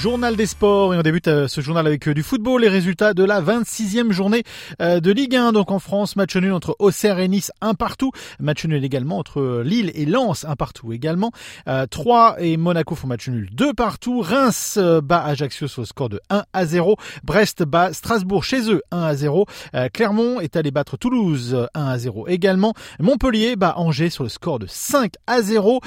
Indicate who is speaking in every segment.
Speaker 1: Journal des sports. Et on débute euh, ce journal avec euh, du football, les résultats de la 26e journée euh, de Ligue 1 donc en France, match nul entre Auxerre et Nice un partout, match nul également entre Lille et Lens un partout également, 3 et Monaco font match nul 2 partout, Reims bat Ajaccio sur le score de 1 à 0, Brest bat Strasbourg chez eux 1 à 0, Clermont est allé battre Toulouse 1 à 0 également, Montpellier bat Angers sur le score de 5 à 0,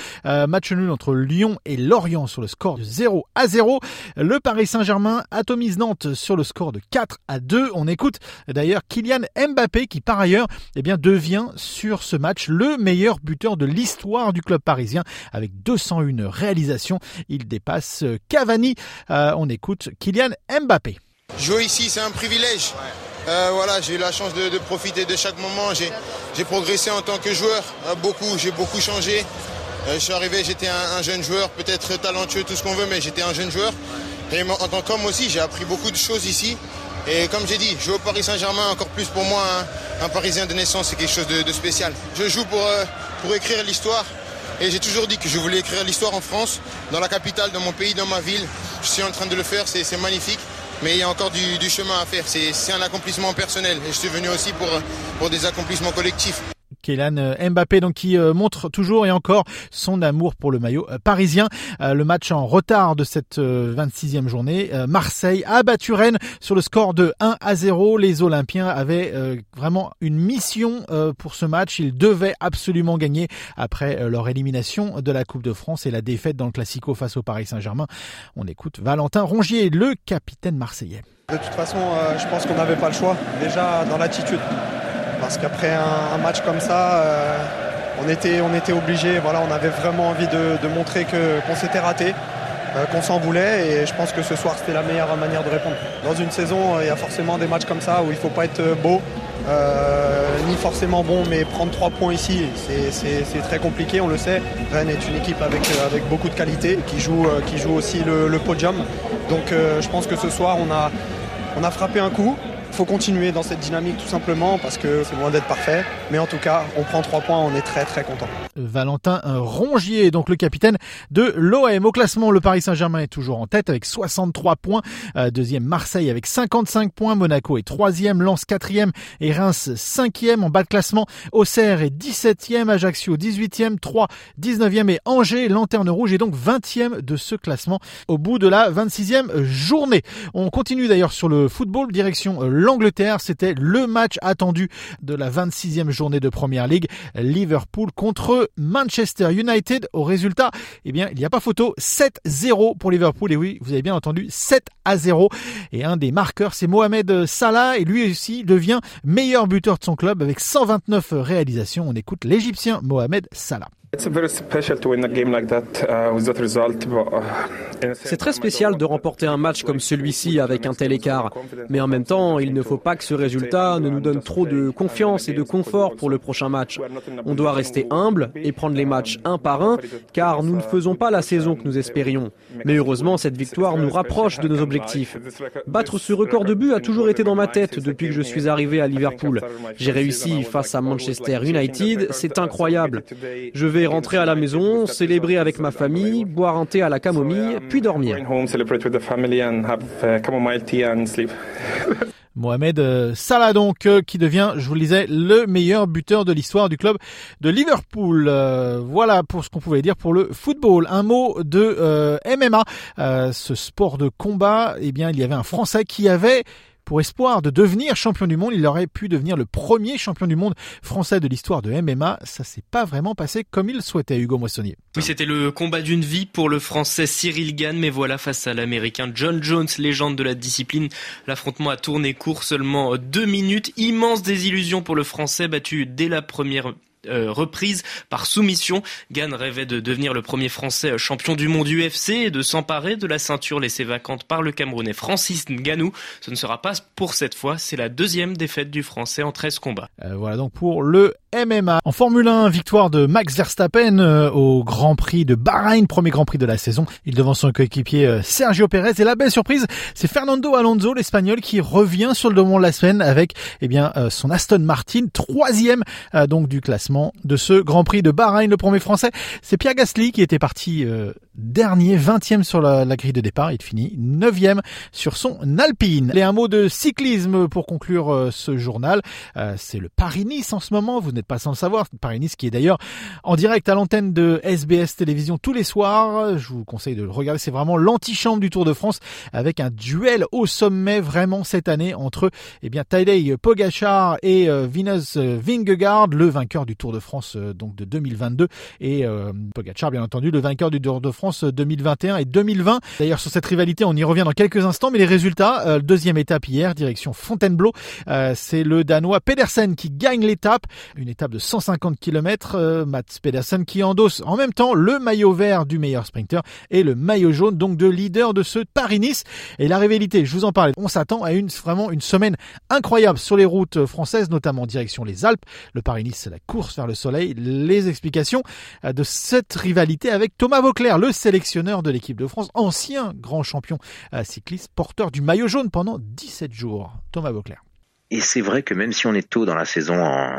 Speaker 1: match nul entre Lyon et Lorient sur le score de 0 à 0. Le Paris Saint-Germain atomise Nantes sur le score de 4 à 2. On écoute d'ailleurs Kylian Mbappé qui par ailleurs eh bien, devient sur ce match le meilleur buteur de l'histoire du club parisien avec 201 réalisations. Il dépasse Cavani. Euh, on écoute Kylian Mbappé.
Speaker 2: Jouer ici, c'est un privilège. Euh, voilà, j'ai eu la chance de, profiter de chaque moment. J'ai progressé en tant que joueur, euh, beaucoup, j'ai beaucoup changé. Euh, je suis arrivé, j'étais un, jeune joueur, peut-être talentueux, tout ce qu'on veut, mais j'étais un jeune joueur. Et en tant qu'homme aussi, j'ai appris beaucoup de choses ici. Et comme j'ai dit, jouer au Paris Saint-Germain, encore plus pour moi, un, Parisien de naissance, c'est quelque chose de, spécial. Je joue pour, euh, pour écrire l'histoire. Et j'ai toujours dit que je voulais écrire l'histoire en France, dans la capitale, dans mon pays, dans ma ville. Je suis en train de le faire, c'est magnifique. Mais il y a encore du, chemin à faire. C'est un accomplissement personnel. Et je suis venu aussi pour des accomplissements collectifs.
Speaker 1: Kélan euh, Mbappé donc qui euh, montre toujours et encore son amour pour le maillot euh, parisien. Le match en retard de cette 26e journée, Marseille a battu Rennes sur le score de 1 à 0. Les Olympiens avaient vraiment une mission pour ce match. Ils devaient absolument gagner après leur élimination de la Coupe de France et la défaite dans le Classico face au Paris Saint-Germain. On écoute Valentin Rongier, le capitaine marseillais.
Speaker 3: De toute façon, je pense qu'on n'avait pas le choix. Déjà dans l'attitude parce qu'après un, match comme ça, euh, on était, on était obligé, voilà, on avait vraiment envie de, montrer qu'on s'était raté, euh, qu'on s'en voulait et je pense que ce soir c'était la meilleure manière de répondre. Dans une saison, il y a forcément des matchs comme ça où il ne faut pas être beau, euh, ni forcément bon, mais prendre trois points ici, c'est très compliqué, on le sait. Rennes est une équipe avec, avec beaucoup de qualité, qui joue, qui joue aussi le, podium. Donc je pense que ce soir, on a, on a frappé un coup, faut continuer dans cette dynamique tout simplement parce que c'est loin d'être parfait. Mais en tout cas, on prend trois points, on est très très content.
Speaker 1: Valentin Rongier, donc le capitaine de l'OM. Au classement, le Paris Saint-Germain est toujours en tête avec 63 points. Euh, deuxième, Marseille avec 55 points. Monaco est troisième. Lens quatrième et Reims cinquième. En bas de classement, Auxerre est 17e. Ajaccio 18e. 3 19e et Angers, lanterne rouge, est donc 20e de ce classement au bout de la 26e journée. On continue d'ailleurs sur le football, direction l'Angleterre. C'était le match attendu de la 26e journée de Première League. Liverpool contre Manchester United. Au résultat, eh bien, il n'y a pas photo. 7-0 pour Liverpool. Et oui, vous avez bien entendu, 7 à 0. Et un des marqueurs, c'est Mohamed Salah. Et lui aussi devient meilleur buteur de son club avec 129 réalisations. On écoute l'Égyptien Mohamed Salah.
Speaker 4: C'est très spécial de remporter un match comme celui-ci avec un tel écart. Mais en même temps, il ne faut pas que ce résultat ne nous donne trop de confiance et de confort pour le prochain match. On doit rester humble et prendre les matchs un par un, car nous ne faisons pas la saison que nous espérions. Mais heureusement, cette victoire nous rapproche de nos objectifs. Battre ce record de but a toujours été dans ma tête depuis que je suis arrivé à Liverpool. J'ai réussi face à Manchester United, c'est incroyable. Je vais rentrer à la maison, célébrer avec ma famille, boire un thé à la camomille, puis dormir.
Speaker 1: Mohamed euh, Salah donc euh, qui devient, je vous le disais, le meilleur buteur de l'histoire du club de Liverpool. Euh, voilà pour ce qu'on pouvait dire pour le football. Un mot de MMA, ce sport de combat. Eh bien, il y avait un Français qui avait pour espoir de devenir champion du monde, il aurait pu devenir le premier champion du monde français de l'histoire de MMA. Ça s'est pas vraiment passé comme il souhaitait, Hugo Moissonnier.
Speaker 5: Oui, c'était le combat d'une vie pour le français Cyril Gann, mais voilà, face à l'américain John Jones, légende de la discipline, l'affrontement a tourné court seulement deux minutes. Immense désillusion pour le français, battu dès la première reprise par soumission. Gann rêvait de devenir le premier Français champion du monde UFC et de s'emparer de la ceinture laissée vacante par le Camerounais Francis Ngannou. Ce ne sera pas pour cette fois, c'est la deuxième défaite du Français en 13 combats.
Speaker 1: voilà donc pour le MMA. En Formule 1, victoire de Max Verstappen euh, au Grand Prix de Bahreïn, premier Grand Prix de la saison. Il devant son coéquipier euh, Sergio Pérez. Et la belle surprise, c'est Fernando Alonso, l'Espagnol, qui revient sur le devant de la semaine avec eh bien euh, son Aston Martin, troisième donc du classement de ce Grand Prix de Bahreïn. Le premier Français, c'est Pierre Gasly qui était parti dernier, vingtième sur la, grille de départ. Il finit neuvième sur son Alpine. Et un mot de cyclisme pour conclure ce journal. c'est le Paris-Nice en ce moment. Vous pas sans le savoir. Paris-Nice qui est d'ailleurs en direct à l'antenne de SBS Télévision tous les soirs. Je vous conseille de le regarder. C'est vraiment l'antichambre du Tour de France avec un duel au sommet vraiment cette année entre eh bien Tadej Pogacar et euh, Vinus Vingegaard, le vainqueur du Tour de France euh, donc de 2022 et euh, Pogacar bien entendu le vainqueur du Tour de France 2021 et 2020. D'ailleurs sur cette rivalité, on y revient dans quelques instants mais les résultats deuxième étape hier direction Fontainebleau, c'est le danois Pedersen qui gagne l'étape, une étape de 150 km, euh, Mats Pedersen qui endosse en même temps le maillot vert du meilleur sprinter et le maillot jaune donc de leader de ce Paris-Nice. Et la rivalité, je vous en parlais, on s'attend à une vraiment une semaine incroyable sur les routes françaises, notamment en direction les Alpes. Le Paris-Nice, c'est la course vers le soleil. Les explications euh, de cette rivalité avec Thomas Vauclair, le sélectionneur de l'équipe de France, ancien grand champion euh, cycliste, porteur du maillot jaune pendant 17 jours. Thomas Vauclair.
Speaker 6: Et c'est vrai que même si on est tôt dans la saison,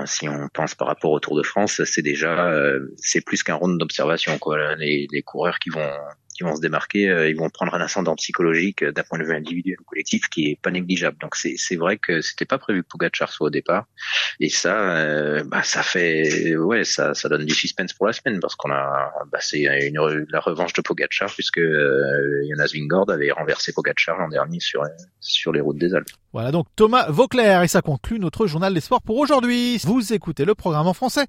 Speaker 6: si on pense par rapport au Tour de France, c'est déjà euh, c'est plus qu'un round d'observation. Les, coureurs qui vont qui vont se démarquer, euh, ils vont prendre un ascendant psychologique euh, d'un point de vue individuel ou collectif qui est pas négligeable. Donc c'est vrai que c'était pas prévu que Pogacar soit au départ, et ça bah ça fait ouais ça ça donne du suspense pour la semaine parce qu'on a bah c'est une la revanche de Pogacar puisque Jonas Vingord avait renversé Pogacar l'an dernier sur sur les routes des Alpes.
Speaker 1: Voilà donc Thomas Vauclair et ça conclut notre journal des sports pour aujourd'hui. Vous écoutez le programme en français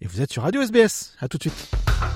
Speaker 1: et vous êtes sur Radio SBS. À tout de suite.